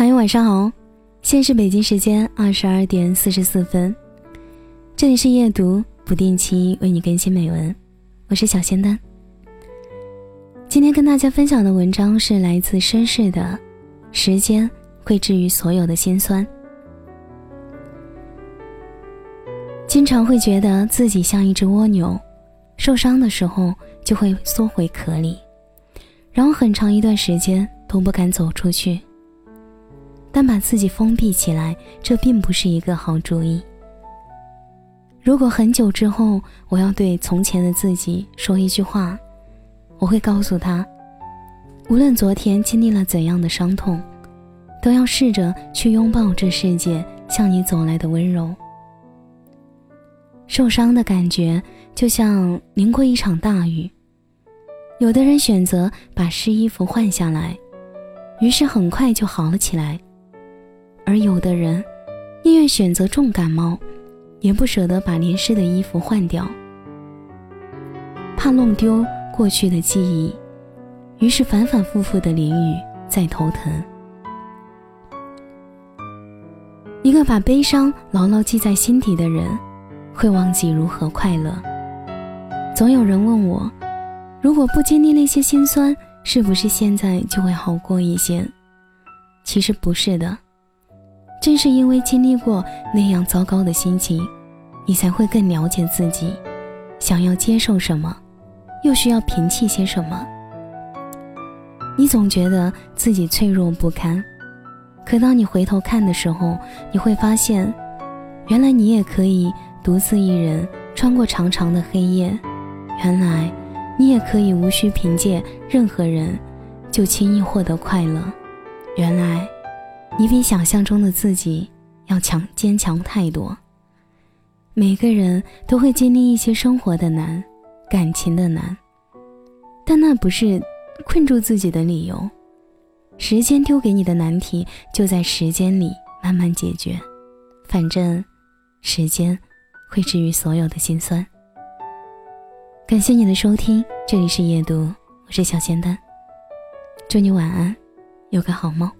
欢迎晚上好，现在是北京时间二十二点四十四分，这里是夜读，不定期为你更新美文，我是小仙丹。今天跟大家分享的文章是来自绅士的，时间会治愈所有的心酸。经常会觉得自己像一只蜗牛，受伤的时候就会缩回壳里，然后很长一段时间都不敢走出去。但把自己封闭起来，这并不是一个好主意。如果很久之后，我要对从前的自己说一句话，我会告诉他：无论昨天经历了怎样的伤痛，都要试着去拥抱这世界向你走来的温柔。受伤的感觉就像淋过一场大雨，有的人选择把湿衣服换下来，于是很快就好了起来。而有的人，宁愿选择重感冒，也不舍得把淋湿的衣服换掉，怕弄丢过去的记忆，于是反反复复的淋雨，再头疼。一个把悲伤牢牢记在心底的人，会忘记如何快乐。总有人问我，如果不经历那些心酸，是不是现在就会好过一些？其实不是的。正是因为经历过那样糟糕的心情，你才会更了解自己，想要接受什么，又需要摒弃些什么。你总觉得自己脆弱不堪，可当你回头看的时候，你会发现，原来你也可以独自一人穿过长长的黑夜，原来你也可以无需凭借任何人，就轻易获得快乐，原来。你比想象中的自己要强坚强太多。每个人都会经历一些生活的难，感情的难，但那不是困住自己的理由。时间丢给你的难题，就在时间里慢慢解决。反正，时间会治愈所有的心酸。感谢你的收听，这里是夜读，我是小仙丹。祝你晚安，有个好梦。